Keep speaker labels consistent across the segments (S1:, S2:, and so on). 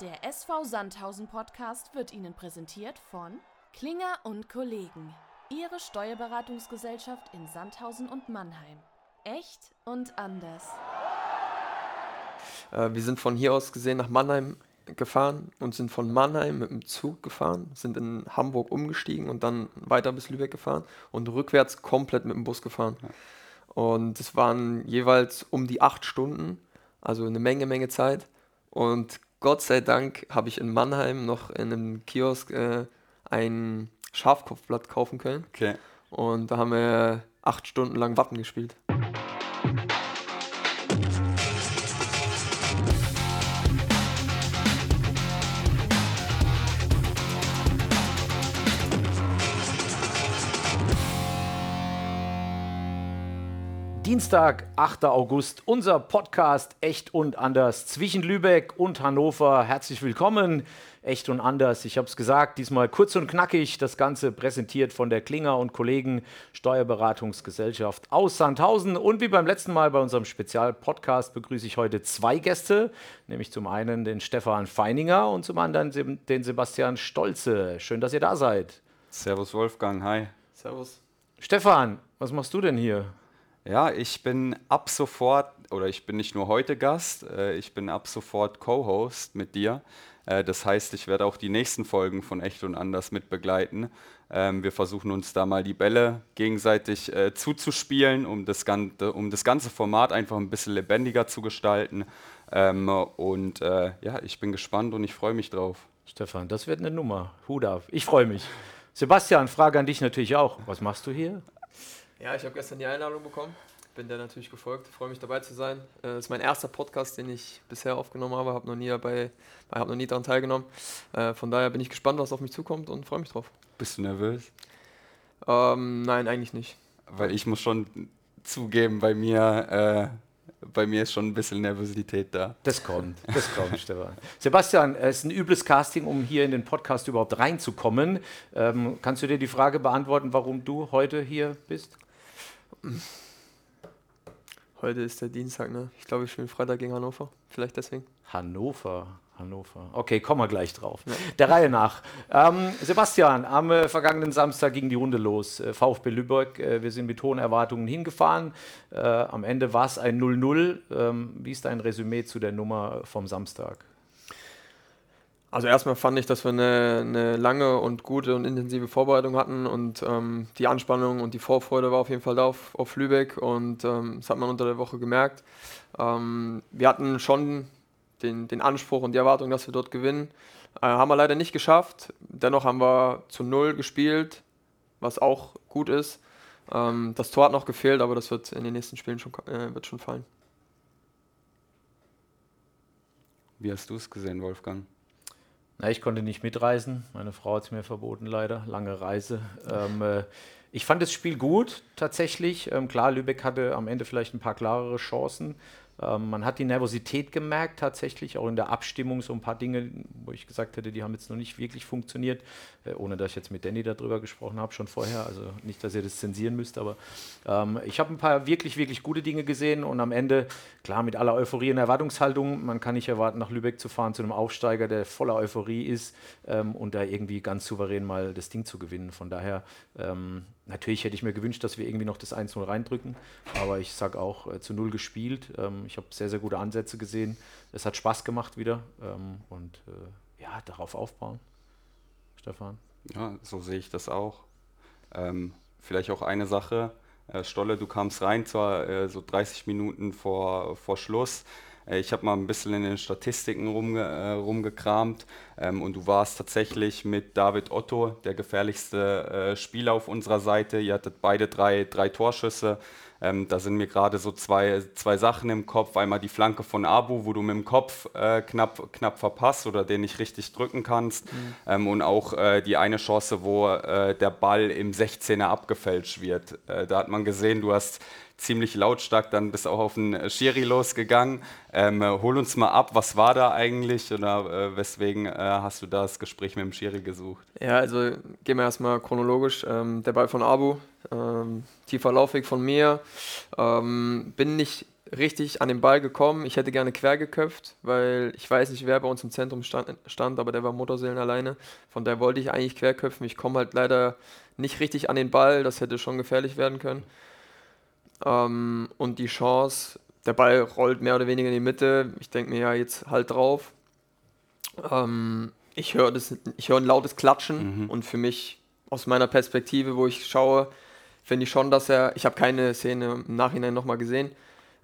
S1: Der SV Sandhausen Podcast wird Ihnen präsentiert von Klinger und Kollegen. Ihre Steuerberatungsgesellschaft in Sandhausen und Mannheim. Echt und anders.
S2: Äh, wir sind von hier aus gesehen nach Mannheim gefahren und sind von Mannheim mit dem Zug gefahren, sind in Hamburg umgestiegen und dann weiter bis Lübeck gefahren und rückwärts komplett mit dem Bus gefahren. Und es waren jeweils um die acht Stunden, also eine Menge, Menge Zeit. Und Gott sei Dank habe ich in Mannheim noch in einem Kiosk äh, ein Schafkopfblatt kaufen können.
S3: Okay.
S2: Und da haben wir acht Stunden lang Wappen gespielt.
S4: Dienstag, 8. August, unser Podcast Echt und Anders zwischen Lübeck und Hannover. Herzlich willkommen, Echt und Anders. Ich habe es gesagt, diesmal kurz und knackig. Das Ganze präsentiert von der Klinger und Kollegen Steuerberatungsgesellschaft aus Sandhausen. Und wie beim letzten Mal bei unserem Spezialpodcast begrüße ich heute zwei Gäste, nämlich zum einen den Stefan Feininger und zum anderen den Sebastian Stolze. Schön, dass ihr da seid.
S3: Servus Wolfgang, hi.
S2: Servus.
S4: Stefan, was machst du denn hier?
S3: Ja, ich bin ab sofort, oder ich bin nicht nur heute Gast, äh, ich bin ab sofort Co-Host mit dir. Äh, das heißt, ich werde auch die nächsten Folgen von Echt und Anders mit begleiten. Ähm, wir versuchen uns da mal die Bälle gegenseitig äh, zuzuspielen, um das, ganze, um das ganze Format einfach ein bisschen lebendiger zu gestalten. Ähm, und äh, ja, ich bin gespannt und ich freue mich drauf.
S4: Stefan, das wird eine Nummer. Hut ab. Ich freue mich. Sebastian, Frage an dich natürlich auch. Was machst du hier?
S2: Ja, ich habe gestern die Einladung bekommen. Bin der natürlich gefolgt. Freue mich dabei zu sein. Das ist mein erster Podcast, den ich bisher aufgenommen habe. Habe noch nie dabei, habe noch nie daran teilgenommen. Von daher bin ich gespannt, was auf mich zukommt und freue mich drauf.
S3: Bist du nervös?
S2: Ähm, nein, eigentlich nicht.
S3: Weil ich muss schon zugeben, bei mir, äh, bei mir ist schon ein bisschen Nervosität da.
S4: Das kommt, das kommt, Stefan. Sebastian, es ist ein übles Casting, um hier in den Podcast überhaupt reinzukommen. Ähm, kannst du dir die Frage beantworten, warum du heute hier bist?
S2: Heute ist der Dienstag, ne? Ich glaube, ich spiele Freitag gegen Hannover. Vielleicht deswegen.
S4: Hannover, Hannover. Okay, kommen wir gleich drauf. Ja. Der Reihe nach. Ähm, Sebastian, am äh, vergangenen Samstag ging die Runde los. Äh, VfB Lübeck, äh, wir sind mit hohen Erwartungen hingefahren. Äh, am Ende war es ein 0-0. Ähm, wie ist dein Resümee zu der Nummer vom Samstag?
S2: Also erstmal fand ich, dass wir eine, eine, lange und gute und intensive Vorbereitung hatten und ähm, die Anspannung und die Vorfreude war auf jeden Fall da auf, auf Lübeck und ähm, das hat man unter der Woche gemerkt. Ähm, wir hatten schon den, den Anspruch und die Erwartung, dass wir dort gewinnen. Äh, haben wir leider nicht geschafft. Dennoch haben wir zu Null gespielt, was auch gut ist. Ähm, das Tor hat noch gefehlt, aber das wird in den nächsten Spielen schon, äh, wird schon fallen.
S3: Wie hast du es gesehen, Wolfgang?
S4: Na, ich konnte nicht mitreisen. Meine Frau hat es mir verboten, leider. Lange Reise. Ähm, äh, ich fand das Spiel gut, tatsächlich. Ähm, klar, Lübeck hatte am Ende vielleicht ein paar klarere Chancen. Ähm, man hat die Nervosität gemerkt, tatsächlich, auch in der Abstimmung, so ein paar Dinge, wo ich gesagt hätte, die haben jetzt noch nicht wirklich funktioniert, äh, ohne dass ich jetzt mit Danny darüber gesprochen habe, schon vorher. Also nicht, dass ihr das zensieren müsst, aber ähm, ich habe ein paar wirklich, wirklich gute Dinge gesehen und am Ende, klar, mit aller Euphorie und Erwartungshaltung, man kann nicht erwarten, nach Lübeck zu fahren zu einem Aufsteiger, der voller Euphorie ist ähm, und da irgendwie ganz souverän mal das Ding zu gewinnen. Von daher, ähm, Natürlich hätte ich mir gewünscht, dass wir irgendwie noch das 1-0 reindrücken, aber ich sage auch äh, zu Null gespielt. Ähm, ich habe sehr, sehr gute Ansätze gesehen. Es hat Spaß gemacht wieder ähm, und äh, ja, darauf aufbauen. Stefan?
S3: Ja, so sehe ich das auch. Ähm, vielleicht auch eine Sache. Äh, Stolle, du kamst rein, zwar äh, so 30 Minuten vor, vor Schluss. Äh, ich habe mal ein bisschen in den Statistiken rumge, äh, rumgekramt ähm, und du warst tatsächlich mit David Otto der gefährlichste äh, Spieler auf unserer Seite. Ihr hattet beide drei, drei Torschüsse. Ähm, da sind mir gerade so zwei, zwei Sachen im Kopf. Einmal die Flanke von Abu, wo du mit dem Kopf äh, knapp, knapp verpasst oder den nicht richtig drücken kannst. Mhm. Ähm, und auch äh, die eine Chance, wo äh, der Ball im 16er abgefälscht wird. Äh, da hat man gesehen, du hast ziemlich lautstark dann bis auch auf den Schiri losgegangen. Ähm, hol uns mal ab, was war da eigentlich oder äh, weswegen äh, hast du das Gespräch mit dem Schiri gesucht?
S2: Ja, also gehen wir erstmal chronologisch. Ähm, der Ball von Abu, ähm, tiefer Laufweg von mir. Ähm, bin nicht richtig an den Ball gekommen. Ich hätte gerne quer geköpft, weil ich weiß nicht, wer bei uns im Zentrum stand, stand aber der war Motorseelen alleine. Von daher wollte ich eigentlich quer köpfen. Ich komme halt leider nicht richtig an den Ball. Das hätte schon gefährlich werden können. Ähm, und die Chance, der Ball rollt mehr oder weniger in die Mitte. Ich denke mir ja jetzt halt drauf. Ähm, ich höre hör ein lautes Klatschen mhm. und für mich aus meiner Perspektive, wo ich schaue, finde ich schon, dass er, ich habe keine Szene im Nachhinein nochmal gesehen,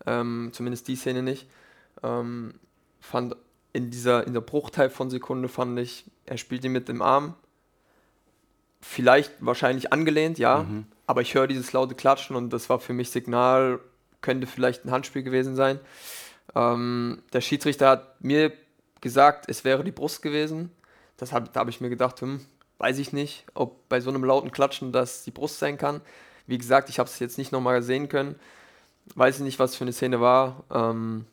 S2: ähm, zumindest die Szene nicht, ähm, fand in dieser, in der Bruchteil von Sekunde fand ich, er spielt ihn mit dem Arm, vielleicht wahrscheinlich angelehnt, ja, mhm. aber ich höre dieses laute Klatschen und das war für mich Signal, könnte vielleicht ein Handspiel gewesen sein. Ähm, der Schiedsrichter hat mir gesagt, es wäre die Brust gewesen. Das hab, da habe ich mir gedacht, hm, weiß ich nicht, ob bei so einem lauten Klatschen das die Brust sein kann. Wie gesagt, ich habe es jetzt nicht nochmal sehen können. Weiß ich nicht, was für eine Szene war. Ähm,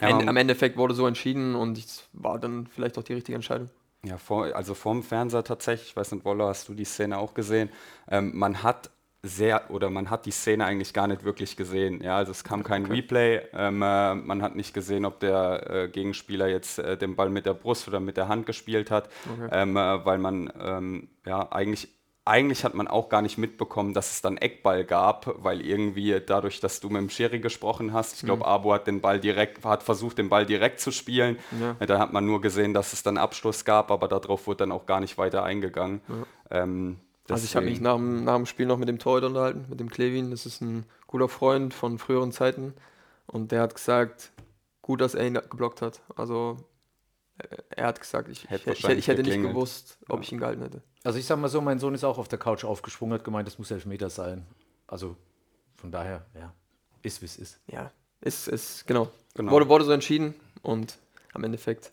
S2: ja, am Endeffekt wurde so entschieden und es war dann vielleicht auch die richtige Entscheidung.
S3: Ja, vor, also vorm Fernseher tatsächlich, ich weiß nicht, Wolle, hast du die Szene auch gesehen? Ähm, man hat sehr, oder man hat die Szene eigentlich gar nicht wirklich gesehen. Ja, also es kam kein okay. Replay, ähm, äh, man hat nicht gesehen, ob der äh, Gegenspieler jetzt äh, den Ball mit der Brust oder mit der Hand gespielt hat, okay. ähm, äh, weil man ähm, ja eigentlich eigentlich hat man auch gar nicht mitbekommen, dass es dann Eckball gab, weil irgendwie dadurch, dass du mit dem Schiri gesprochen hast, ich glaube, mhm. Abo hat den Ball direkt, hat versucht, den Ball direkt zu spielen. Ja. Da hat man nur gesehen, dass es dann Abschluss gab, aber darauf wurde dann auch gar nicht weiter eingegangen. Ja.
S2: Ähm, also ich habe mich nach dem, nach dem Spiel noch mit dem Torhüter unterhalten, mit dem Klevin. Das ist ein guter Freund von früheren Zeiten. Und der hat gesagt, gut, dass er ihn geblockt hat. Also äh, er hat gesagt, ich, hätte ich, ich, hätte nicht gewusst, ob ja. ich ihn gehalten hätte.
S4: Also ich sag mal so, mein Sohn ist auch auf der Couch aufgesprungen, hat gemeint, das muss Elfmeter sein. Also von daher, ja, ist wie es ist.
S2: Ja, ist, ist genau. genau. Wurde, wurde so entschieden und am Endeffekt,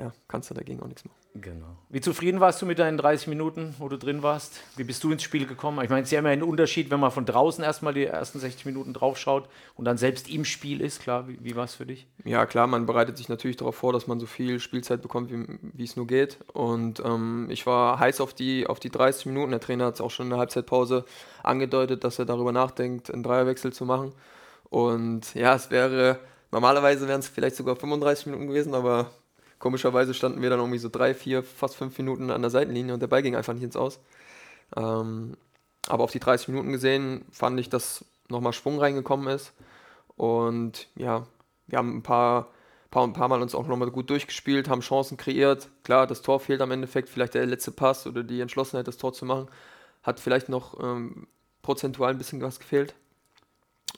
S2: ja, kannst du dagegen auch nichts machen.
S4: Genau. Wie zufrieden warst du mit deinen 30 Minuten, wo du drin warst? Wie bist du ins Spiel gekommen? Ich meine, es ist ja immer ein Unterschied, wenn man von draußen erstmal die ersten 60 Minuten draufschaut und dann selbst im Spiel ist. Klar, wie, wie war es für dich?
S2: Ja, klar, man bereitet sich natürlich darauf vor, dass man so viel Spielzeit bekommt, wie, es nur geht. Und ähm, ich war heiß auf die, auf die 30 Minuten. Der Trainer hat es auch schon in der Halbzeitpause angedeutet, dass er darüber nachdenkt, einen Dreierwechsel zu machen. Und ja, es wäre, normalerweise wären es vielleicht sogar 35 Minuten gewesen, aber Komischerweise standen wir dann irgendwie so drei, vier, fast fünf Minuten an der Seitenlinie und der Ball ging einfach nicht ins Aus. Ähm, aber auf die 30 Minuten gesehen fand ich, dass nochmal Schwung reingekommen ist. Und ja, wir haben ein paar, paar, ein paar Mal uns auch nochmal gut durchgespielt, haben Chancen kreiert. Klar, das Tor fehlt am Endeffekt, vielleicht der letzte Pass oder die Entschlossenheit, das Tor zu machen. Hat vielleicht noch ähm, prozentual ein bisschen was gefehlt.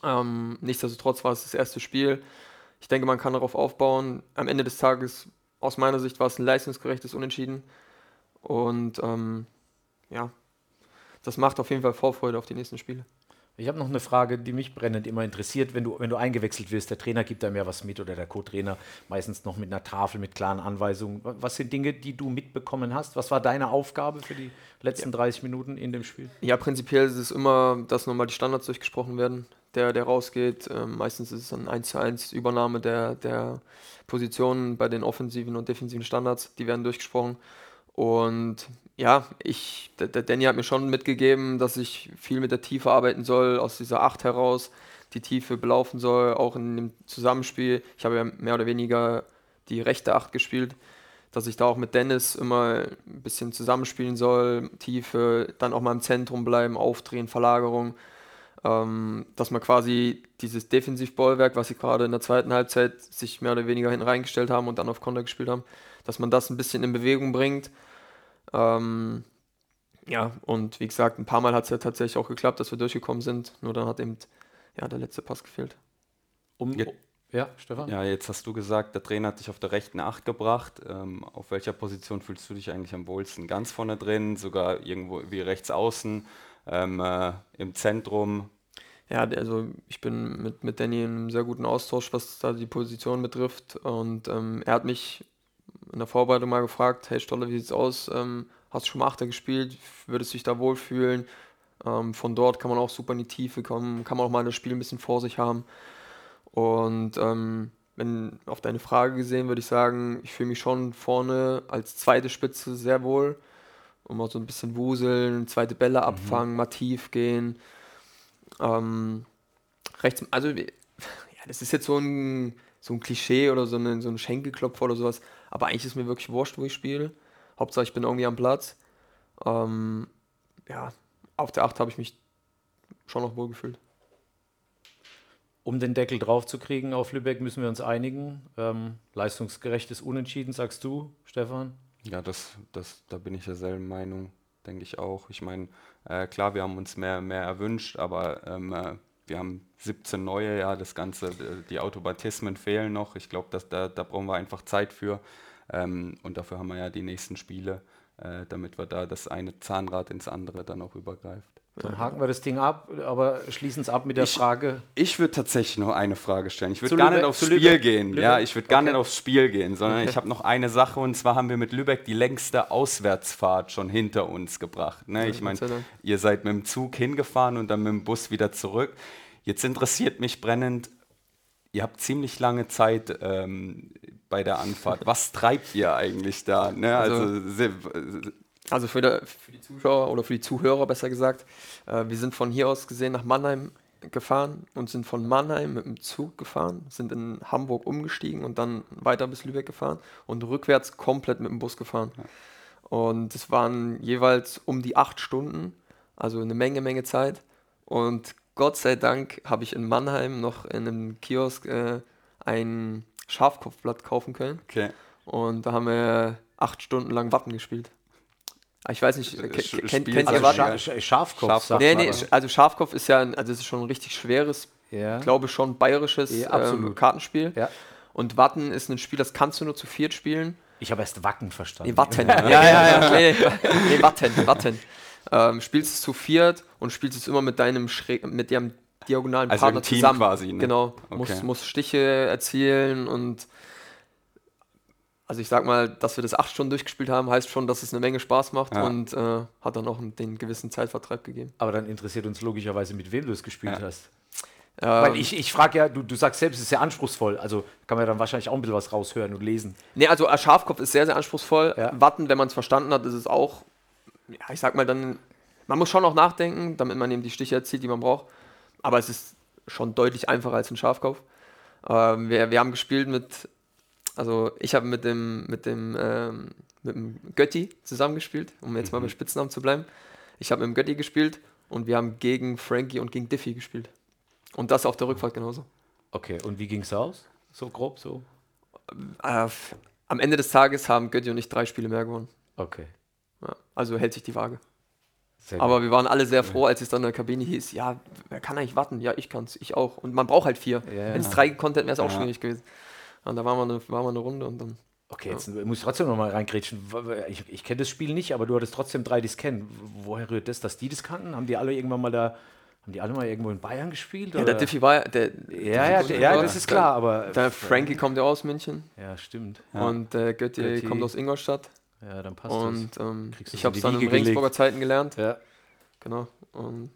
S2: Ähm, nichtsdestotrotz war es das erste Spiel. Ich denke, man kann darauf aufbauen. Am Ende des Tages aus meiner Sicht war es ein leistungsgerechtes Unentschieden. Und ähm, ja, das macht auf jeden Fall Vorfreude auf die nächsten Spiele.
S4: Ich habe noch eine Frage, die mich brennend immer interessiert, wenn du, wenn du eingewechselt wirst. Der Trainer gibt einem ja was mit oder der Co-Trainer, meistens noch mit einer Tafel, mit klaren Anweisungen. Was sind Dinge, die du mitbekommen hast? Was war deine Aufgabe für die letzten ja. 30 Minuten in dem Spiel?
S2: Ja, prinzipiell ist es immer, dass nochmal die Standards durchgesprochen werden, der, der rausgeht. Ähm, meistens ist es dann 1 zu 1 Übernahme der, der Positionen bei den offensiven und defensiven Standards, die werden durchgesprochen. Und ja, ich, der, der Danny hat mir schon mitgegeben, dass ich viel mit der Tiefe arbeiten soll, aus dieser Acht heraus die Tiefe belaufen soll, auch in dem Zusammenspiel. Ich habe ja mehr oder weniger die rechte Acht gespielt, dass ich da auch mit Dennis immer ein bisschen zusammenspielen soll, Tiefe, dann auch mal im Zentrum bleiben, aufdrehen, Verlagerung. Ähm, dass man quasi dieses Defensivbollwerk, was sie gerade in der zweiten Halbzeit sich mehr oder weniger hinten reingestellt haben und dann auf Konter gespielt haben, dass man das ein bisschen in Bewegung bringt. Ähm, ja, und wie gesagt, ein paar Mal hat es ja tatsächlich auch geklappt, dass wir durchgekommen sind. Nur dann hat eben ja, der letzte Pass gefehlt.
S3: Um, ja, ja, Stefan? Ja, jetzt hast du gesagt, der Trainer hat dich auf der rechten Acht gebracht. Ähm, auf welcher Position fühlst du dich eigentlich am wohlsten? Ganz vorne drin, sogar irgendwo wie rechts außen, ähm, äh, im Zentrum?
S2: Ja, also ich bin mit, mit Danny in einem sehr guten Austausch, was da die Position betrifft. Und ähm, er hat mich in der Vorbereitung mal gefragt, hey Stolle, wie sieht's aus? Ähm, hast du schon mal Achter gespielt? Würdest du dich da wohlfühlen? Ähm, von dort kann man auch super in die Tiefe kommen, kann man auch mal das Spiel ein bisschen vor sich haben. Und ähm, wenn auf deine Frage gesehen, würde ich sagen, ich fühle mich schon vorne als zweite Spitze sehr wohl. Und mal so ein bisschen wuseln, zweite Bälle mhm. abfangen, mal tief gehen. Ähm, rechts, also ja, ja, das ist jetzt so ein, so ein Klischee oder so, eine, so ein Schenkelklopfer oder sowas. Aber eigentlich ist mir wirklich wurscht, wo ich spiele. Hauptsache, ich bin irgendwie am Platz. Ähm, ja, auf der 8 habe ich mich schon noch wohl gefühlt.
S4: Um den Deckel drauf zu kriegen auf Lübeck müssen wir uns einigen. Ähm, leistungsgerechtes Unentschieden, sagst du, Stefan?
S3: Ja, das, das, da bin ich derselben Meinung, denke ich auch. Ich meine, äh, klar, wir haben uns mehr, mehr erwünscht, aber ähm, äh, wir haben 17 neue, ja, das Ganze, die Automatismen fehlen noch. Ich glaube, da, da brauchen wir einfach Zeit für. Ähm, und dafür haben wir ja die nächsten Spiele, äh, damit wir da das eine Zahnrad ins andere dann auch übergreift.
S4: Dann haken wir das Ding ab, aber schließen es ab mit der
S3: Ich-
S4: Frage.
S3: Ich würde tatsächlich noch eine Frage stellen. Ich würde gar
S4: Lübeck-
S3: nicht aufs Spiel
S4: Lübeck-
S3: gehen.
S4: Lübeck?
S3: Ja, ich würde gar
S4: Okay.
S3: nicht aufs Spiel gehen, sondern ich habe noch eine Sache und zwar haben wir mit Lübeck die längste Auswärtsfahrt schon hinter uns gebracht. Ne? Ich meine, ihr seid mit dem Zug hingefahren und dann mit dem Bus wieder zurück. Jetzt interessiert mich brennend, ihr habt ziemlich lange Zeit ähm, bei der Anfahrt. Was treibt ihr eigentlich da? Ne? Also,
S2: Also- Also für, der, für die Zuschauer oder für die Zuhörer besser gesagt, äh, wir sind von hier aus gesehen nach Mannheim gefahren und sind von Mannheim mit dem Zug gefahren, sind in Hamburg umgestiegen und dann weiter bis Lübeck gefahren und rückwärts komplett mit dem Bus gefahren. Und es waren jeweils um die acht Stunden, also eine Menge, Menge Zeit. Und Gott sei Dank habe ich in Mannheim noch in einem Kiosk äh, ein Schafkopfblatt kaufen können.
S3: okay.
S2: Und da haben wir acht Stunden lang Watten gespielt. Ah, Ich weiß nicht,
S3: Äh,
S2: kennt, kennt
S3: also
S2: ihr
S3: Scha
S4: Sch Schafkopf,
S3: Schafkopf.
S2: Nee, nee, also Schafkopf ist ja, ein, also es ist schon ein richtig schweres,
S4: ja.
S2: glaube ich schon bayerisches
S4: Ja,
S2: ähm,
S4: absolut.
S2: Kartenspiel.
S4: Ja.
S2: Und Watten ist ein Spiel, das kannst du nur zu viert spielen.
S4: Ich habe erst Wacken verstanden.
S2: Nee, Watten. ja, ja, ja. Nee, nee Watten, Watten. Ähm, spielst es zu viert und spielst es immer mit deinem schräg, mit dem diagonalen
S3: Also
S2: Partner
S3: im Team
S2: zusammen.
S3: quasi, ne?
S2: Genau.
S3: Okay.
S2: Muss, muss Stiche erzielen und also ich sag mal, dass wir das acht Stunden durchgespielt haben, heißt schon, dass es eine Menge Spaß macht
S3: Ja.
S2: und äh, hat dann auch den gewissen Zeitvertreib gegeben.
S4: Aber dann interessiert uns logischerweise, mit wem du es gespielt
S3: Ja.
S4: hast.
S2: Ähm,
S4: Weil ich, ich frage ja, du, du sagst selbst, es ist sehr anspruchsvoll. Also kann man dann wahrscheinlich auch ein bisschen was raushören und lesen.
S2: Nee, also äh, Schafkopf ist sehr, sehr anspruchsvoll.
S4: Ja.
S2: Watten, wenn man es verstanden hat, ist es auch, ja, ich sag mal dann, man muss schon auch nachdenken, damit man eben die Stiche erzielt, die man braucht. Aber es ist schon deutlich einfacher als ein Schafkopf. Ähm, wir, wir haben gespielt mit, also ich habe mit dem, mit dem, ähm, mit dem Götti zusammengespielt, um jetzt mal bei Spitznamen zu bleiben. Ich habe mit dem Götti gespielt und wir haben gegen Frankie und gegen Diffie gespielt. Und das auf der Rückfahrt genauso.
S4: Okay, und wie ging es aus? So grob, so?
S2: Äh, am Ende des Tages haben Götti und ich drei Spiele mehr gewonnen.
S4: Okay.
S2: Ja, also hält sich die Waage.
S4: Sehr
S2: Aber wir waren alle sehr froh, als es dann in der Kabine hieß, ja, wer kann eigentlich warten? Ja, ich kann's, ich auch. Und man braucht halt vier.
S4: Ja,
S2: Wenn es drei gekonnt hätten, wäre es auch
S3: Ja.
S2: schwierig gewesen. Und da waren wir eine, waren wir eine Runde und dann.
S4: Okay, jetzt muss ich trotzdem nochmal reingrätschen. Ich, ich kenne das Spiel nicht, aber du hattest trotzdem drei, die es kennen. Woher rührt das, dass die das kannten? Haben die alle irgendwann mal da, haben die alle mal irgendwo in Bayern gespielt?
S2: Ja,
S4: oder?
S2: der Diffie war ja, der,
S4: ja, ja, der, ja, das ist klar, aber.
S2: Der Frankie kommt ja aus München
S4: Ja, stimmt.
S2: und der Götti,
S4: Götti.
S2: kommt aus Ingolstadt.
S4: Ja, dann passt
S2: Und ähm,
S4: Kriegst du
S2: ich habe
S4: in
S2: es dann in. Regensburger Zeiten gelernt.
S4: das. Ja.
S2: Genau. Und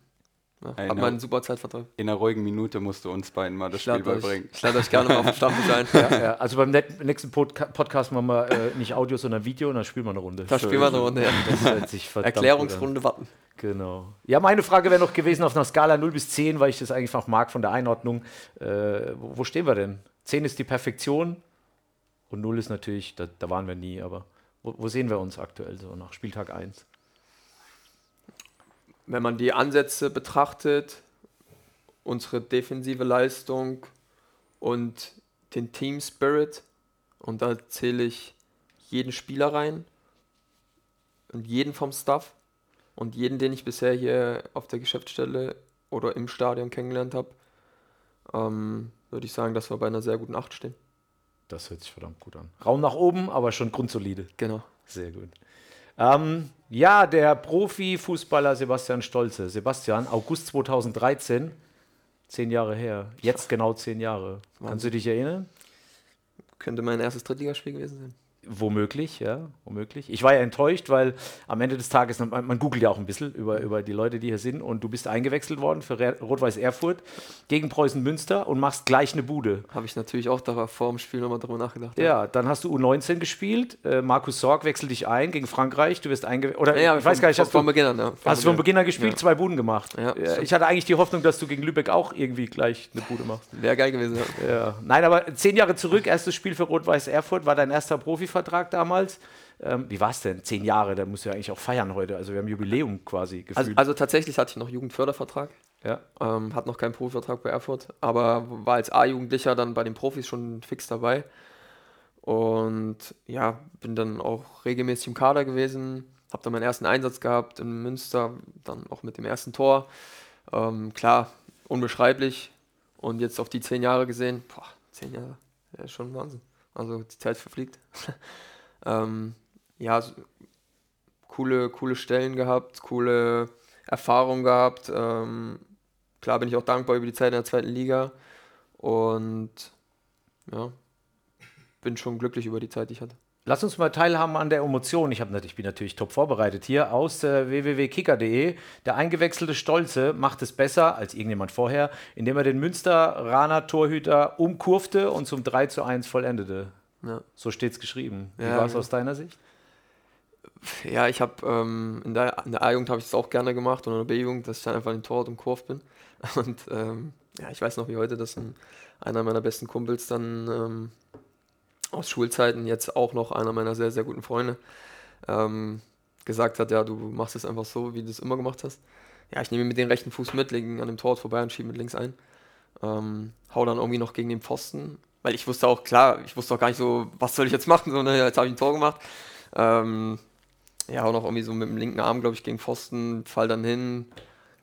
S2: ja,
S3: Ey,
S2: hat
S3: no.
S2: man einen super Zeitvertreib.
S3: in einer ruhigen Minute musst du uns beiden mal das Spiel
S2: euch,
S3: beibringen.
S2: ich lade euch gerne mal auf den Stammtisch ein.
S4: Ja, ja. Also beim nächsten Podca Podcast machen wir äh, nicht Audio, sondern Video und dann spielen wir eine Runde.
S2: Da spielen wir eine Runde. Ja.
S4: Das hört sich.
S2: Erklärungsrunde warten.
S4: Genau. Ja, meine Frage wäre noch gewesen auf einer Skala 0 bis 10, weil ich das eigentlich auch mag von der Einordnung. Äh, wo, wo stehen wir denn? 10 ist die Perfektion und 0 ist natürlich, da, da waren wir nie, aber wo, wo sehen wir uns aktuell so nach Spieltag 1?
S2: Wenn man die Ansätze betrachtet, unsere defensive Leistung und den Team Spirit, und da zähle ich jeden Spieler rein und jeden vom Staff und jeden, den ich bisher hier auf der Geschäftsstelle oder im Stadion kennengelernt habe, ähm, würde ich sagen, dass wir bei einer sehr guten Acht stehen.
S4: Das hört sich verdammt gut an. Raum nach oben, aber schon grundsolide.
S2: Genau.
S4: Sehr gut. Ähm, ja, der Profifußballer Sebastian Stolze. Sebastian, August 2013, zehn Jahre her. Jetzt genau zehn Jahre. Kannst du dich erinnern?
S2: Könnte mein erstes Drittligaspiel gewesen sein.
S4: Womöglich, ja, womöglich. Ich war ja enttäuscht, weil am Ende des Tages, man, man googelt ja auch ein bisschen über, über die Leute, die hier sind, und du bist eingewechselt worden für Rot-Weiß Erfurt gegen Preußen Münster und machst gleich eine Bude.
S2: Habe ich natürlich auch da vor dem Spiel nochmal drüber nachgedacht.
S4: Ja, dann hast du U19 gespielt. Äh, Markus Sorg wechselt dich ein gegen Frankreich. Du wirst eingewechselt. Oder
S2: Ja,
S4: ich weiß gar nicht, hast
S2: von
S4: du,
S2: Beginn an. Ja,
S4: hast du von Beginn an gespielt,
S2: Ja.
S4: zwei Buden gemacht.
S2: Ja,
S4: ich hatte eigentlich die Hoffnung, dass du gegen Lübeck auch irgendwie gleich eine Bude machst.
S2: Wäre geil gewesen. Ja.
S4: Ja. Nein, aber zehn Jahre zurück, erstes Spiel für Rot-Weiß Erfurt, war dein erster Profivertrag damals. Ähm, wie war es denn? Zehn Jahre, da musst du ja eigentlich auch feiern heute. Also wir haben Jubiläum quasi gefühlt.
S2: Also, also tatsächlich hatte ich noch Jugendfördervertrag.
S4: ja.
S2: Ähm, hat noch keinen Profivertrag bei Erfurt, aber war als A-Jugendlicher dann bei den Profis schon fix dabei. Und ja, bin dann auch regelmäßig im Kader gewesen, habe dann meinen ersten Einsatz gehabt in Münster, dann auch mit dem ersten Tor. Ähm, klar, unbeschreiblich. Und jetzt auf die zehn Jahre gesehen, boah, zehn Jahre, ja, schon Wahnsinn. Also die Zeit verfliegt. ähm, ja, so, coole, coole Stellen gehabt, coole Erfahrungen gehabt. Ähm, klar bin ich auch dankbar über die Zeit in der zweiten Liga und ja, bin schon glücklich über die Zeit, die ich hatte.
S4: Lass uns mal teilhaben an der Emotion. Ich, hab, ich bin natürlich top vorbereitet hier aus äh, www.kicker.de. Der eingewechselte Stolze macht es besser als irgendjemand vorher, indem er den Münsteraner Torhüter umkurfte und zum 3 zu 1 vollendete.
S2: Ja,
S4: So steht es geschrieben. Wie
S2: Ja,
S4: war es
S2: ja.
S4: aus deiner Sicht?
S2: ja ich habe ähm, in der, in der A-Jugend habe ich das auch gerne gemacht und in der B-Jugend, dass ich dann einfach in den Torwart umkurvt bin. Und ähm, ja, ich weiß noch wie heute, dass ein, einer meiner besten Kumpels dann ähm, aus Schulzeiten, jetzt auch noch einer meiner sehr, sehr guten Freunde, ähm, gesagt hat, ja, du machst es einfach so, wie du es immer gemacht hast. Ja, ich nehme mit dem rechten Fuß mit, lege an dem Torwart vorbei und schiebe mit links ein. Ähm, hau dann irgendwie noch gegen den Pfosten, weil ich wusste auch, klar, ich wusste auch gar nicht so, was soll ich jetzt machen, sondern jetzt habe ich ein Tor gemacht. Ähm, ja, auch noch irgendwie so mit dem linken Arm, glaube ich, gegen Pfosten, fall dann hin.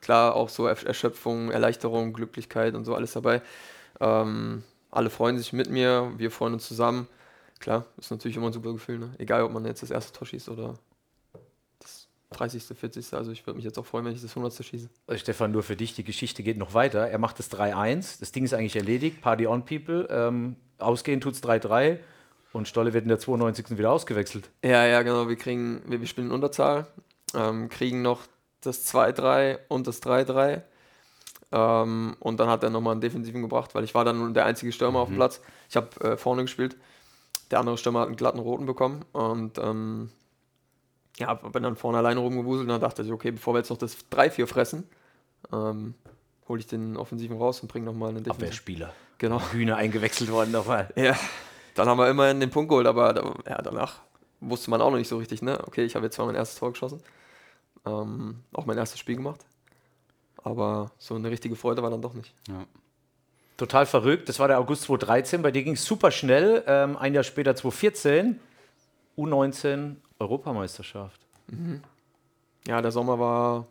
S2: Klar, auch so Ersch- Erschöpfung, Erleichterung, Glücklichkeit und so alles dabei. Ähm, alle freuen sich mit mir, wir freuen uns zusammen. Klar, ist natürlich immer ein super Gefühl, ne? egal ob man jetzt das erste Tor schießt oder das 30., 40. Also ich würde mich jetzt auch freuen, wenn ich das 100. schieße.
S4: Äh, Stefan, nur für dich, die Geschichte geht noch weiter. Er macht das 3-1. Das Ding ist eigentlich erledigt. Party on, people. Ähm, ausgehend tut es 3-3. Und Stolle wird in der 92. wieder ausgewechselt.
S2: Ja, ja, genau. Wir kriegen, wir, wir spielen in Unterzahl, ähm, kriegen noch das 2-3 und das 3-3. Ähm, und dann hat er nochmal einen Defensiven gebracht, weil ich war dann der einzige Stürmer auf dem Platz. Ich habe äh, vorne gespielt. Der andere Stürmer hat einen glatten Roten bekommen. Und ähm, ja, bin dann vorne alleine rumgewuselt und dann dachte ich, okay, bevor wir jetzt noch das 3-4 fressen, ähm, hole ich den Offensiven raus und bringe nochmal einen Defensiven.
S4: Abwehrspieler.
S2: Genau.
S4: Hühner eingewechselt worden nochmal.
S2: Ja, dann haben wir immerhin den Punkt geholt, aber ja, danach wusste man auch noch nicht so richtig, ne? Okay, ich habe jetzt zwar mein erstes Tor geschossen, ähm, auch mein erstes Spiel gemacht, aber so eine richtige Freude war dann doch nicht.
S3: Ja.
S4: Total verrückt. Das war der August 2013. Bei dir ging es super schnell. Ähm, ein Jahr später, 2014, U19 Europameisterschaft.
S2: Ja, der Sommer war,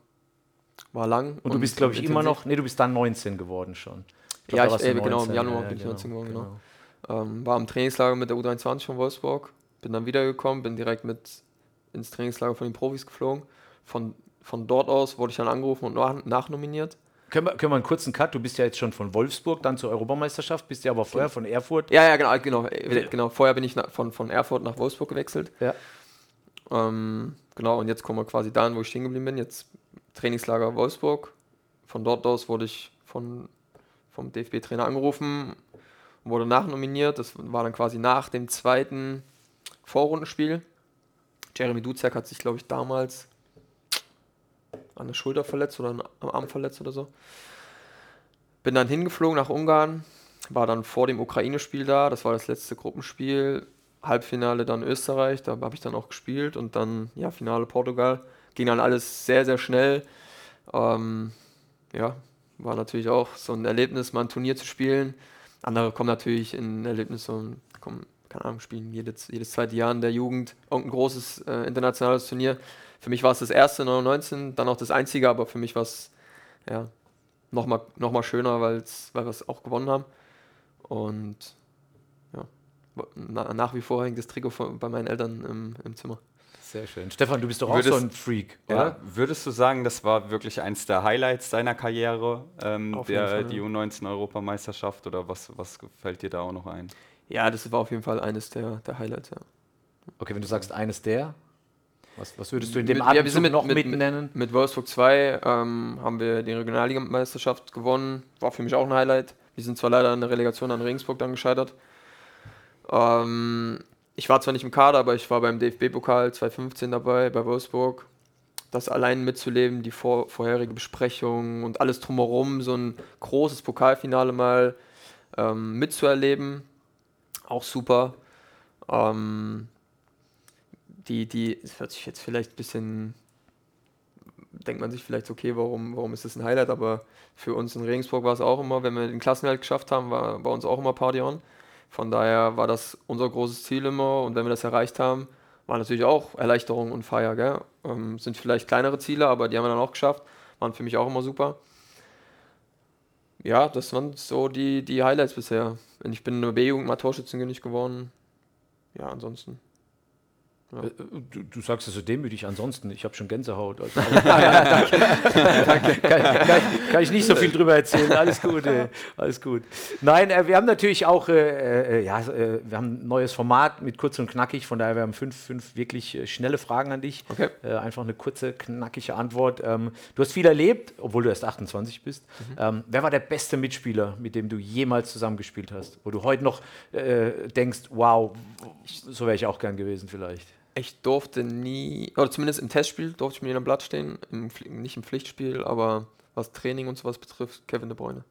S2: war lang.
S4: Und du bist, glaube ich, immer
S2: intensiv.
S4: noch. Nee, du bist dann 19 geworden schon. glaub,
S2: Ja, ich, äh, genau, im
S4: 19.
S2: Januar
S4: Ja,
S2: bin ich 19 geworden, genau.
S4: genau.
S2: Ähm, war im Trainingslager mit der U23 von Wolfsburg, bin dann wiedergekommen, bin direkt mit ins Trainingslager von den Profis geflogen. Von, von dort aus wurde ich dann angerufen und nach, nachnominiert.
S4: Können wir, können wir einen kurzen Cut? Du bist ja jetzt schon von Wolfsburg dann zur Europameisterschaft, bist ja aber vorher von Erfurt.
S2: Ja, ja, genau, genau, äh, genau. Vorher bin ich nach, von, von Erfurt nach Wolfsburg gewechselt.
S4: Ja.
S2: Ähm, genau, und jetzt kommen wir quasi dahin, wo ich stehen geblieben bin. Jetzt Trainingslager Wolfsburg. Von dort aus wurde ich von, vom DFB-Trainer angerufen, wurde nachnominiert. Das war dann quasi nach dem zweiten Vorrundenspiel. Jeremy Duziak hat sich, glaube ich, damals an der Schulter verletzt oder am Arm verletzt oder so. Bin dann hingeflogen nach Ungarn, war dann vor dem Ukraine-Spiel da. Das war das letzte Gruppenspiel. Halbfinale dann Österreich, da habe ich dann auch gespielt und dann ja Finale Portugal. Ging dann alles sehr, sehr schnell. Ähm, ja, war natürlich auch so ein Erlebnis, mal ein Turnier zu spielen. Andere kommen natürlich in ein Erlebnis und kommen, keine Ahnung, spielen jedes, jedes zweite Jahr in der Jugend irgendein großes äh, internationales Turnier. Für mich war es das erste 19, dann auch das einzige, aber für mich war es ja, nochmal noch mal schöner, weil's, weil wir es auch gewonnen haben. Und ja, na, nach wie vor hängt das Trikot von, bei meinen Eltern im, im Zimmer.
S4: Sehr schön. Stefan, du bist doch auch
S3: Würdest-
S4: so ein Freak, oder?
S3: Ja, würdest du sagen, das war wirklich eins der Highlights deiner Karriere, ähm, der,
S2: Fall,
S3: die
S2: ja.
S3: U19-Europameisterschaft oder was, was fällt dir da auch noch ein?
S2: Ja, das war auf jeden Fall eines der, der Highlights, ja.
S4: Okay, wenn du sagst eines der, was, was würdest du in dem
S2: Mit- ja,
S4: Atemzug
S2: sind mit-
S4: noch
S2: mit-
S4: mit,
S2: mit-
S4: nennen?
S2: Mit Wolfsburg 2 ähm, haben wir die Regionalligameisterschaft gewonnen. War für mich auch ein Highlight. Wir sind zwar leider in der Relegation an Regensburg dann gescheitert. Ähm, ich war zwar nicht im Kader, aber ich war beim DFB-Pokal 2015 dabei bei Wolfsburg. Das allein mitzuleben, die vor, vorherige Besprechung und alles drumherum, so ein großes Pokalfinale mal ähm, mitzuerleben, auch super. Ähm, die, die, es hört sich jetzt vielleicht ein bisschen, denkt man sich vielleicht, okay, warum, warum ist das ein Highlight, aber für uns in Regensburg war es auch immer, wenn wir den Klassenhalt geschafft haben, war bei uns auch immer Party on. Von daher war das unser großes Ziel immer und wenn wir das erreicht haben, war natürlich auch Erleichterung und Feier, gell? Ähm, sind vielleicht kleinere Ziele, aber die haben wir dann auch geschafft, waren für mich auch immer super. Ja, das waren so die, die Highlights bisher. Ich bin in der B-Jugend mal Torschützenkönig geworden. Ja, ansonsten.
S4: Äh, Du, du sagst es so demütig, ansonsten, ich habe schon Gänsehaut. Also, danke. danke. Kann, kann, kann ich nicht so viel drüber erzählen. Alles gut, äh, alles gut. Nein, äh, wir haben natürlich auch, äh, äh, ja, äh, wir haben ein neues Format mit kurz und knackig, von daher wir haben fünf, fünf wirklich äh, schnelle Fragen an dich.
S2: Okay.
S4: Äh, einfach eine kurze, knackige Antwort. Ähm, du hast viel erlebt, obwohl du erst 28 bist. Ähm, wer war der beste Mitspieler, mit dem du jemals zusammengespielt hast? Wo du heute noch äh, denkst, wow, so wäre ich auch gern gewesen vielleicht.
S2: Ich durfte nie, oder zumindest im Testspiel durfte ich mir einem Blatt stehen, im, nicht im Pflichtspiel, aber was Training und sowas betrifft, Kevin De Bruyne.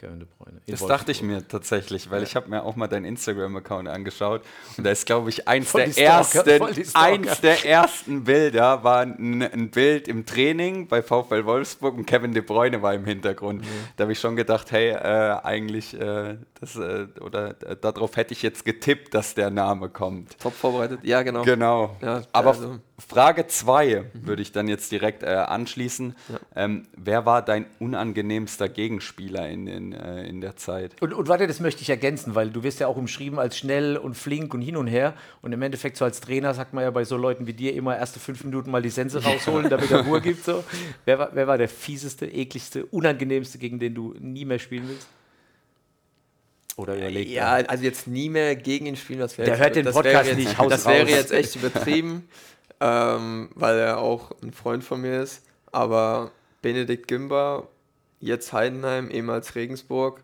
S4: Kevin De Bruyne. In
S3: Das
S4: Wolfsburg.
S3: dachte ich mir tatsächlich, weil ich habe mir auch mal deinen Instagram-Account angeschaut und da ist, glaube ich, eins der,
S4: Stalker,
S3: ersten, eins der ersten Bilder war ein, ein Bild im Training bei VfL Wolfsburg und Kevin De Bruyne war im Hintergrund. Da habe ich schon gedacht, hey, äh, eigentlich, äh, das, äh, oder äh, darauf hätte ich jetzt getippt, dass der Name kommt.
S2: Top vorbereitet, ja genau.
S3: Genau.
S2: Ja,
S3: Aber
S2: also-
S3: Frage 2 würde ich dann jetzt direkt äh, anschließen. Ähm, wer war dein unangenehmster Gegenspieler in, in, äh, in der Zeit?
S4: Und, und warte, das möchte ich ergänzen, weil du wirst ja auch umschrieben als schnell und flink und hin und her. Und im Endeffekt, so als Trainer, sagt man ja bei so Leuten wie dir immer erste fünf Minuten mal die Sense rausholen, damit er Ruhe gibt. So. Wer, war, wer war der fieseste, ekligste, unangenehmste, gegen den du nie mehr spielen willst? Oder überlegt
S2: Ja, also jetzt nie mehr gegen ihn spielen, das wäre
S4: Der
S2: jetzt-
S4: hört den
S2: das
S4: Podcast
S2: jetzt,
S4: nicht,
S2: Das wäre
S4: raus.
S2: jetzt echt übertrieben, ähm, weil er auch ein Freund von mir ist. Aber Benedikt Gimba, jetzt Heidenheim, ehemals Regensburg,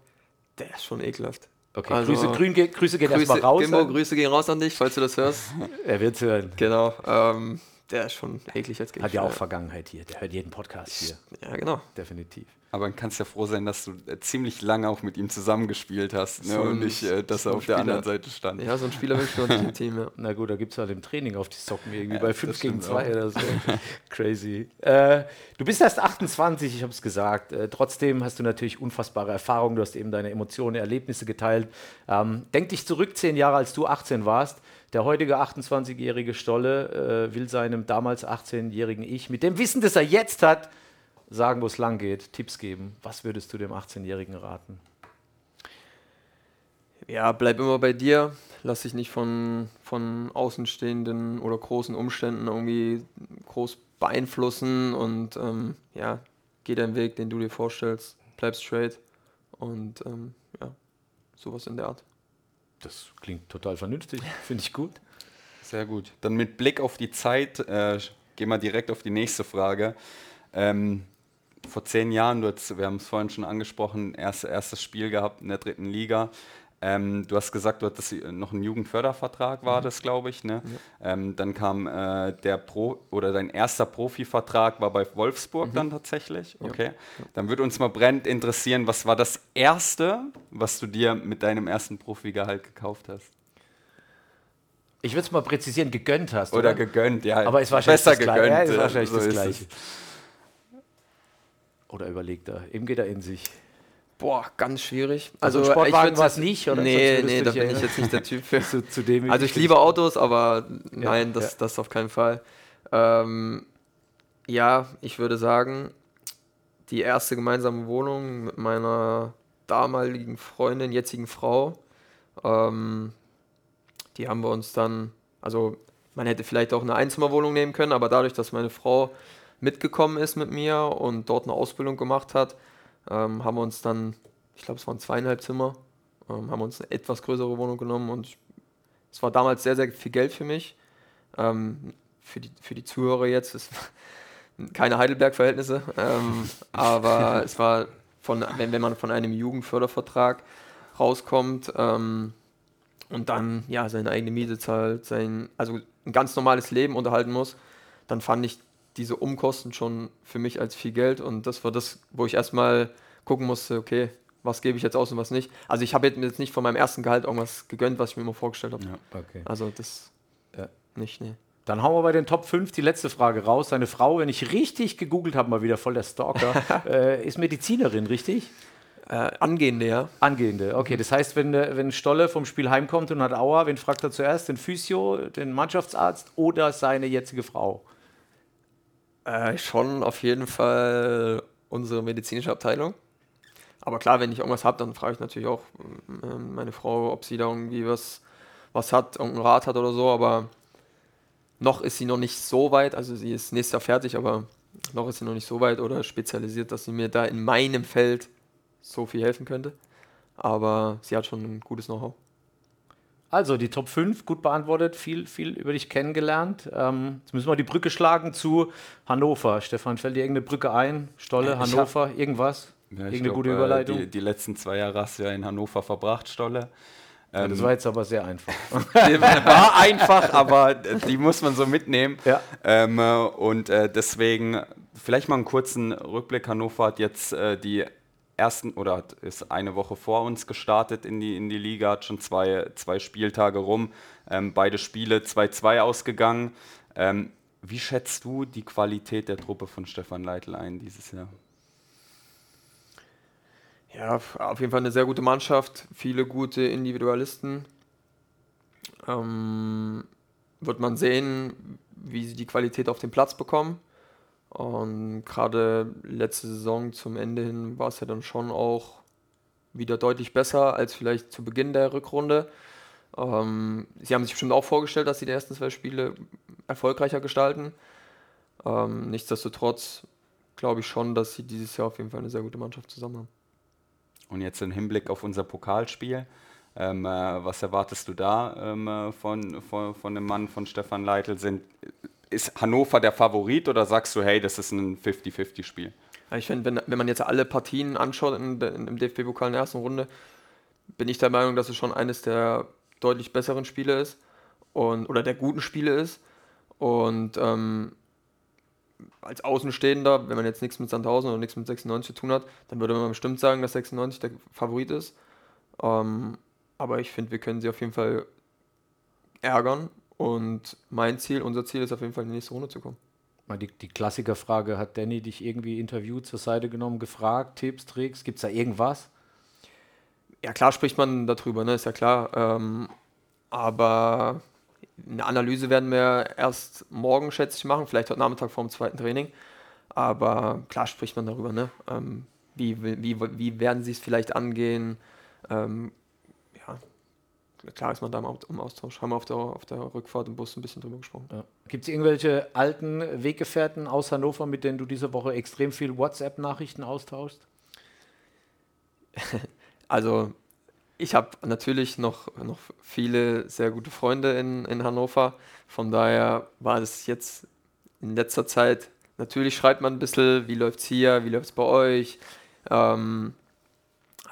S2: der ist schon ekelhaft.
S4: Okay,
S2: Also,
S4: Grüße, Grün, Grüße gehen erstmal
S2: Grüße,
S4: raus.
S2: Gimbo, Grüße gehen raus an dich, falls du das hörst.
S4: er wird hören.
S2: genau, ähm, der ist schon eklig als
S4: Hat ja auch Vergangenheit hier. Der hört jeden Podcast hier.
S2: Ja, genau.
S4: Definitiv.
S3: Aber dann kannst ja froh sein, dass du äh, ziemlich lange auch mit ihm zusammengespielt hast ne?
S2: So
S3: und nicht, äh, dass
S2: so
S3: er auf der anderen
S2: Spieler.
S3: Seite stand.
S2: Ja, so ein Spieler wünscht man sich im Team, ja.
S4: Na gut, da gibt es halt im Training auf die Socken irgendwie
S3: Ja,
S4: bei
S3: das
S4: 5 gegen
S3: stimmt
S4: 2 oder so. Crazy. Äh, du bist erst 28, ich habe es gesagt. Äh, trotzdem hast du natürlich unfassbare Erfahrungen. Du hast eben deine Emotionen, Erlebnisse geteilt. Ähm, denk dich zurück, zehn Jahre, als du 18 warst. Der heutige 28-jährige Stolle äh, will seinem damals 18-jährigen Ich mit dem Wissen, das er jetzt hat, sagen, wo es lang geht, Tipps geben. Was würdest du dem 18-Jährigen raten?
S2: Ja, bleib immer bei dir. Lass dich nicht von, von außenstehenden oder großen Umständen irgendwie groß beeinflussen und ähm, ja, geh deinen Weg, den du dir vorstellst. Bleib straight und ähm, ja, sowas in der Art.
S4: Das klingt total vernünftig, finde ich gut.
S3: Sehr gut. Dann mit Blick auf die Zeit äh, gehen wir direkt auf die nächste Frage. Ähm, vor zehn Jahren, du hast, wir haben es vorhin schon angesprochen, erst, erstes Spiel gehabt in der dritten Liga. Ähm, du hast gesagt, du hattest noch einen Jugendfördervertrag, war das, glaube ich. Ne? Ähm, dann kam äh, der Pro oder dein erster Profivertrag war bei Wolfsburg dann tatsächlich. Okay. Dann würde uns mal brennend interessieren, was war das erste, was du dir mit deinem ersten Profigehalt gekauft hast?
S4: Ich würde es mal präzisieren, gegönnt hast.
S3: Oder gegönnt, ja.
S4: Aber es war
S3: besser gegönnt.
S4: Ja, ist
S3: äh,
S4: wahrscheinlich
S3: so
S4: das Gleiche.
S3: es.
S4: Oder überlegt er. Eben geht er in sich.
S2: Boah, ganz schwierig.
S4: Also
S2: Also,
S4: Sportwagen war's
S2: jetzt-
S4: nicht, oder?
S2: Nee, nee, da bin ich jetzt nicht der Typ für.
S4: Zu, zu dem
S2: Also ich liebe Autos, aber
S4: Ja,
S2: nein, das,
S4: ja.
S2: das auf keinen Fall. Ähm, ja, ich würde sagen, die erste gemeinsame Wohnung mit meiner damaligen Freundin, jetzigen Frau, ähm, die haben wir uns dann, also man hätte vielleicht auch eine Einzimmerwohnung nehmen können, aber dadurch, dass meine Frau mitgekommen ist mit mir und dort eine Ausbildung gemacht hat, ähm, haben wir uns dann, ich glaube es waren zweieinhalb Zimmer, ähm, haben uns eine etwas größere Wohnung genommen und es war damals sehr, sehr viel Geld für mich. Ähm, für, die, für die Zuhörer jetzt ist keine Heidelberg-Verhältnisse, ähm, aber es war von, wenn, wenn man von einem Jugendfördervertrag rauskommt ähm, und dann ja seine eigene Miete zahlt, sein, also ein ganz normales Leben unterhalten muss, dann fand ich diese Umkosten schon für mich als viel Geld und das war das, wo ich erstmal gucken musste, okay, was gebe ich jetzt aus und was nicht. Also ich habe jetzt nicht von meinem ersten Gehalt irgendwas gegönnt, was ich mir immer vorgestellt habe. Ja, okay. Also das ja. nicht, nee.
S4: Dann hauen wir bei den Top 5 die letzte Frage raus. Deine Frau, wenn ich richtig gegoogelt habe, mal wieder voll der Stalker, äh, ist Medizinerin, richtig?
S2: Äh, angehende, ja.
S4: Angehende, okay. Das heißt, wenn, äh, wenn Stolle vom Spiel heimkommt und hat Aua, wen fragt er zuerst? Den Physio, den Mannschaftsarzt oder seine jetzige Frau?
S2: Äh, schon auf jeden Fall unsere medizinische Abteilung. Aber klar, wenn ich irgendwas habe, dann frage ich natürlich auch äh, meine Frau, ob sie da irgendwie was, was hat, irgendeinen Rat hat oder so. Aber noch ist sie noch nicht so weit. Also sie ist nächstes Jahr fertig, aber noch ist sie noch nicht so weit oder spezialisiert, dass sie mir da in meinem Feld so viel helfen könnte. Aber sie hat schon ein gutes Know-how.
S4: Also die Top 5, gut beantwortet, viel, viel über dich kennengelernt. Ähm, jetzt müssen wir die Brücke schlagen zu Hannover. Stefan, fällt dir irgendeine Brücke ein? Stolle, ja, Hannover, hab, irgendwas?
S3: Ja, Irgendeine glaub, gute äh, Überleitung? Die, die, letzten zwei Jahre hast du ja in Hannover verbracht, Stolle.
S4: Ja, das ähm, war jetzt aber sehr einfach.
S3: war einfach, aber die muss man so mitnehmen. Ja. Ähm, und äh, deswegen vielleicht mal einen kurzen Rückblick. Hannover hat jetzt äh, die ersten oder ist eine Woche vor uns gestartet in die, in die Liga, hat schon zwei, zwei Spieltage rum, ähm, beide Spiele 2-2 ausgegangen. Ähm, wie schätzt du die Qualität der Truppe von Stefan Leitl ein dieses Jahr?
S2: Ja, auf jeden Fall eine sehr gute Mannschaft, viele gute Individualisten. Ähm, wird man sehen, wie sie die Qualität auf den Platz bekommen. Und gerade letzte Saison zum Ende hin war es ja dann schon auch wieder deutlich besser als vielleicht zu Beginn der Rückrunde. Ähm, sie haben sich bestimmt auch vorgestellt, dass sie die ersten zwei Spiele erfolgreicher gestalten. Ähm, nichtsdestotrotz glaube ich schon, dass sie dieses Jahr auf jeden Fall eine sehr gute Mannschaft zusammen haben.
S3: Und jetzt im Hinblick auf unser Pokalspiel, ähm, äh, was erwartest du da ähm, äh, von, von, von dem Mann von Stefan Leitl? Sind, ist Hannover der Favorit oder sagst du, hey, das ist ein 50-50-Spiel?
S2: Ich finde, wenn, wenn man jetzt alle Partien anschaut in, in, im DFB-Pokal in der ersten Runde, bin ich der Meinung, dass es schon eines der deutlich besseren Spiele ist und, oder der guten Spiele ist. Und ähm, als Außenstehender, wenn man jetzt nichts mit Sandhausen oder nichts mit 96 zu tun hat, dann würde man bestimmt sagen, dass 96 der Favorit ist. Ähm, aber ich finde, wir können sie auf jeden Fall ärgern. Und mein Ziel, unser Ziel ist auf jeden Fall in die nächste Runde zu kommen.
S4: Die, die Klassikerfrage, hat Danny dich irgendwie interviewt, zur Seite genommen, gefragt, Tipps, Tricks, gibt es da irgendwas?
S2: Ja, klar spricht man darüber, ne? ist ja klar. Ähm, aber eine Analyse werden wir erst morgen, schätze ich, machen, vielleicht heute Nachmittag vor dem zweiten Training. Aber klar spricht man darüber, ne? Ähm, wie, wie, wie werden sie es vielleicht angehen? Ähm, klar ist man da im Austausch. Haben wir auf der, auf der Rückfahrt im Bus ein bisschen drüber gesprochen. Ja.
S4: Gibt es irgendwelche alten Weggefährten aus Hannover, mit denen du diese Woche extrem viel WhatsApp-Nachrichten austauschst?
S2: also ich habe natürlich noch, noch viele sehr gute Freunde in, in Hannover. Von daher war es jetzt in letzter Zeit, natürlich schreibt man ein bisschen, wie läuft es hier, wie läuft es bei euch. Ähm,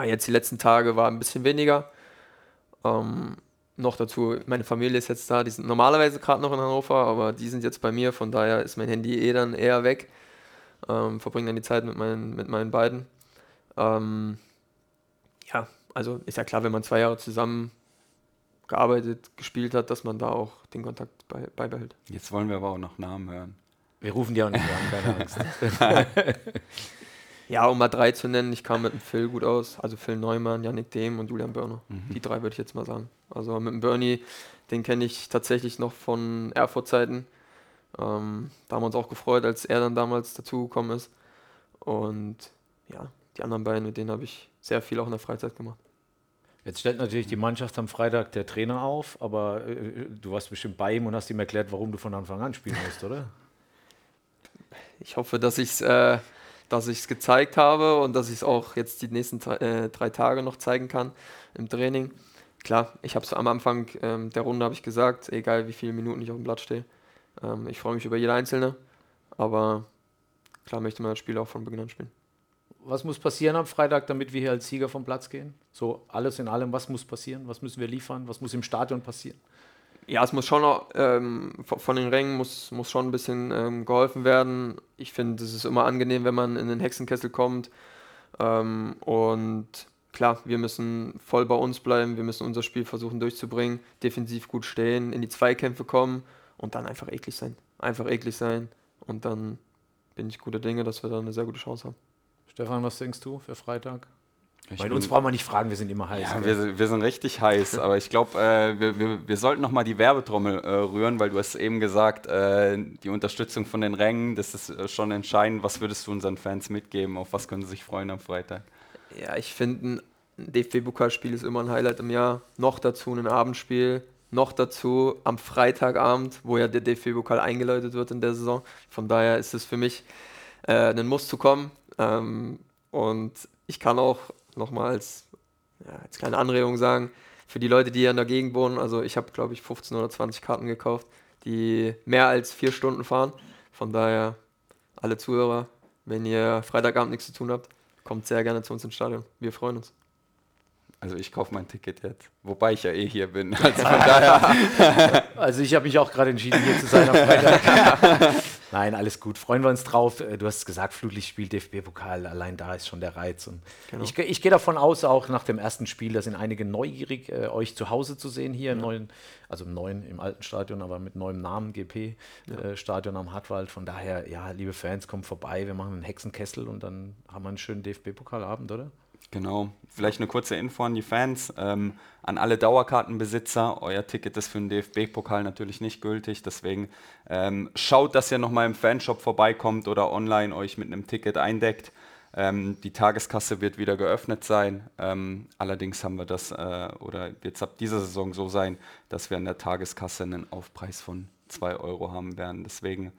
S2: jetzt die letzten Tage war ein bisschen weniger. Ähm, noch dazu, meine Familie ist jetzt da, die sind normalerweise gerade noch in Hannover, aber die sind jetzt bei mir, von daher ist mein Handy eh dann eher weg. Ähm, verbringe dann die Zeit mit meinen, mit meinen beiden. Ähm, ja, also ist ja klar, wenn man zwei Jahre zusammen gearbeitet, gespielt hat, dass man da auch den Kontakt bei, beibehält.
S3: Jetzt wollen wir aber auch noch Namen hören.
S4: Wir rufen die auch nicht an, keine Angst.
S2: ja, um mal drei zu nennen, ich kam mit dem Phil gut aus. Also Phil Neumann, Yannick Dehm und Julian Börner. Mhm. Die drei würde ich jetzt mal sagen. Also mit dem Bernie, den kenne ich tatsächlich noch von Erfurt-Zeiten. Ähm, da haben wir uns auch gefreut, als er dann damals dazugekommen ist. Und ja, die anderen beiden, mit denen habe ich sehr viel auch in der Freizeit gemacht.
S4: Jetzt stellt natürlich die Mannschaft am Freitag der Trainer auf, aber äh, du warst bestimmt bei ihm und hast ihm erklärt, warum du von Anfang an spielen musst, oder?
S2: Ich hoffe, dass ich es äh, gezeigt habe und dass ich es auch jetzt die nächsten äh, drei Tage noch zeigen kann im Training. klar, ich habe es am Anfang ähm, der Runde ich gesagt, egal wie viele Minuten ich auf dem Blatt stehe, ähm, ich freue mich über jede einzelne, aber klar möchte man das Spiel auch von Beginn an spielen.
S4: Was muss passieren am Freitag, damit wir hier als Sieger vom Platz gehen? So alles in allem, was muss passieren? Was müssen wir liefern? Was muss im Stadion passieren?
S2: Ja, es muss schon noch, ähm, von den Rängen muss, muss schon ein bisschen ähm, geholfen werden. Ich finde, es ist immer angenehm, wenn man in den Hexenkessel kommt. Ähm, und klar, wir müssen voll bei uns bleiben, wir müssen unser Spiel versuchen durchzubringen, defensiv gut stehen, in die Zweikämpfe kommen und dann einfach eklig sein. Einfach eklig sein und dann bin ich guter Dinge, dass wir da eine sehr gute Chance haben.
S4: Stefan, was denkst du für Freitag?
S3: Ich
S4: Bei
S3: bin-
S4: uns brauchen wir nicht fragen, wir sind immer heiß.
S3: Ja, wir, wir sind richtig heiß, aber ich glaube, äh, wir, wir, wir sollten nochmal die Werbetrommel äh, rühren, weil du hast eben gesagt, äh, die Unterstützung von den Rängen, das ist äh, schon entscheidend. Was würdest du unseren Fans mitgeben? Auf was können sie sich freuen am Freitag?
S2: Ja, ich finde, ein DFB-Pokalspiel ist immer ein Highlight im Jahr. Noch dazu ein Abendspiel, noch dazu am Freitagabend, wo ja der DFB-Pokal eingeläutet wird in der Saison. Von daher ist es für mich äh, ein Muss zu kommen. Ähm, und ich kann auch nochmal als, ja, als kleine Anregung sagen, für die Leute, die hier in der Gegend wohnen, also ich habe, glaube ich, 15 oder 20 Karten gekauft, die mehr als vier Stunden fahren. Von daher, alle Zuhörer, wenn ihr Freitagabend nichts zu tun habt, kommt sehr gerne zu uns ins Stadion. Wir freuen uns.
S3: Also ich kaufe mein Ticket jetzt, wobei ich ja eh hier bin. Also von daher,
S4: Also ich habe mich auch gerade entschieden, hier zu sein am Freitag. Nein, alles gut. Freuen wir uns drauf. Äh, Du hast gesagt, Flutlichtspiel, DFB-Pokal, allein da ist schon der Reiz. Und
S2: Genau.
S4: ich, ich gehe davon aus, auch nach dem ersten Spiel, da sind einige neugierig, äh, euch zu Hause zu sehen hier im neuen, also im neuen, im alten Stadion, aber mit neuem Namen, GP-Stadion am Hartwald. Von daher, ja, liebe Fans, kommt vorbei. Wir machen einen Hexenkessel und dann haben wir einen schönen DFB-Pokalabend, oder?
S3: Genau. Vielleicht eine kurze Info an die Fans. Ähm, an alle Dauerkartenbesitzer, euer Ticket ist für den DFB-Pokal natürlich nicht gültig. Deswegen ähm, schaut, dass ihr nochmal im Fanshop vorbeikommt oder online euch mit einem Ticket eindeckt. Ähm, die Tageskasse wird wieder geöffnet sein. Ähm, allerdings haben wir das, äh, oder wird es ab dieser Saison so sein, dass wir an der Tageskasse einen Aufpreis von 2 Euro haben werden. Deswegen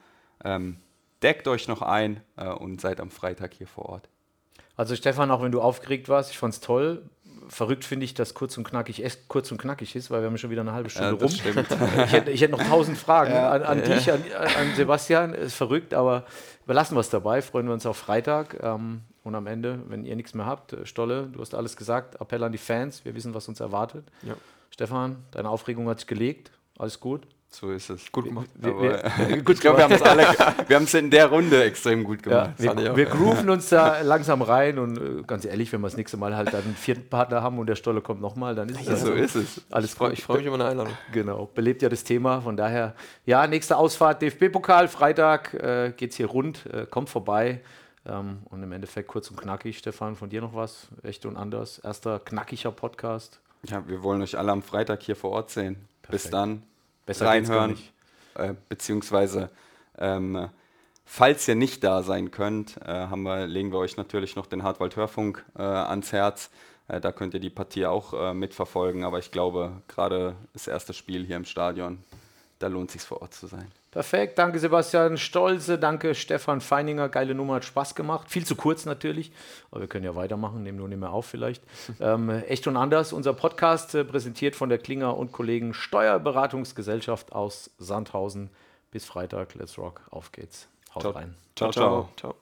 S3: ähm, deckt euch noch ein äh, und seid am Freitag hier vor Ort.
S4: Also Stefan, auch wenn du aufgeregt warst, ich fand es toll. Verrückt finde ich, dass kurz und knackig echt kurz und knackig ist, weil wir haben schon wieder eine halbe Stunde
S3: Ja,
S4: rum. Ich hätte, ich hätte noch tausend Fragen an, an dich, an, an Sebastian. Ist verrückt, aber überlassen wir es dabei. Freuen wir uns auf Freitag. Ähm, und am Ende, wenn ihr nichts mehr habt, äh, Stolle, du hast alles gesagt. Appell an die Fans. Wir wissen, was uns erwartet.
S2: Ja.
S4: Stefan, deine Aufregung hat sich gelegt. Alles gut.
S3: So ist es.
S2: Gut gemacht.
S4: Wir-
S3: Aber,
S4: wir-
S3: äh,
S4: gut
S3: ich glaube, wir haben es alle, wir haben es in der Runde extrem gut
S4: Ja,
S3: gemacht.
S4: wir,
S2: ich auch.
S4: wir grooven uns da langsam rein und äh, ganz ehrlich, wenn wir das nächste Mal halt dann einen vierten Partner haben und der Stolle kommt nochmal, dann ist es
S3: Ja, so ist es.
S4: Alles
S2: Ich freue freu mich über eine Einladung.
S4: Genau, belebt ja das Thema. Von daher, ja, nächste Ausfahrt DFB-Pokal, Freitag äh, geht es hier rund, äh, kommt vorbei. Ähm, und im Endeffekt kurz und knackig. Stefan, von dir noch was? Echt und anders. Erster knackiger Podcast.
S3: Ja, wir wollen euch alle am Freitag hier vor Ort sehen. Bis
S4: Perfekt.
S3: dann.
S4: Besser
S3: reinhören. Äh, beziehungsweise, ähm, falls ihr nicht da sein könnt, äh, haben wir, legen wir euch natürlich noch den Hartwald Hörfunk äh, ans Herz. Äh, da könnt ihr die Partie auch äh, mitverfolgen. Aber ich glaube, gerade das erste Spiel hier im Stadion, da lohnt sich vor Ort zu sein.
S4: Perfekt, danke Sebastian Stolze, danke Stefan Feininger, geile Nummer, hat Spaß gemacht. Viel zu kurz natürlich, aber wir können ja weitermachen, nehmen nur nicht mehr auf vielleicht. ähm, echt und anders, unser Podcast äh, präsentiert von der Klinger und Kollegen Steuerberatungsgesellschaft aus Sandhausen. Bis Freitag, let's rock, auf geht's. Haut
S3: Ciao.
S4: rein.
S3: ciao. ciao.
S2: Ciao.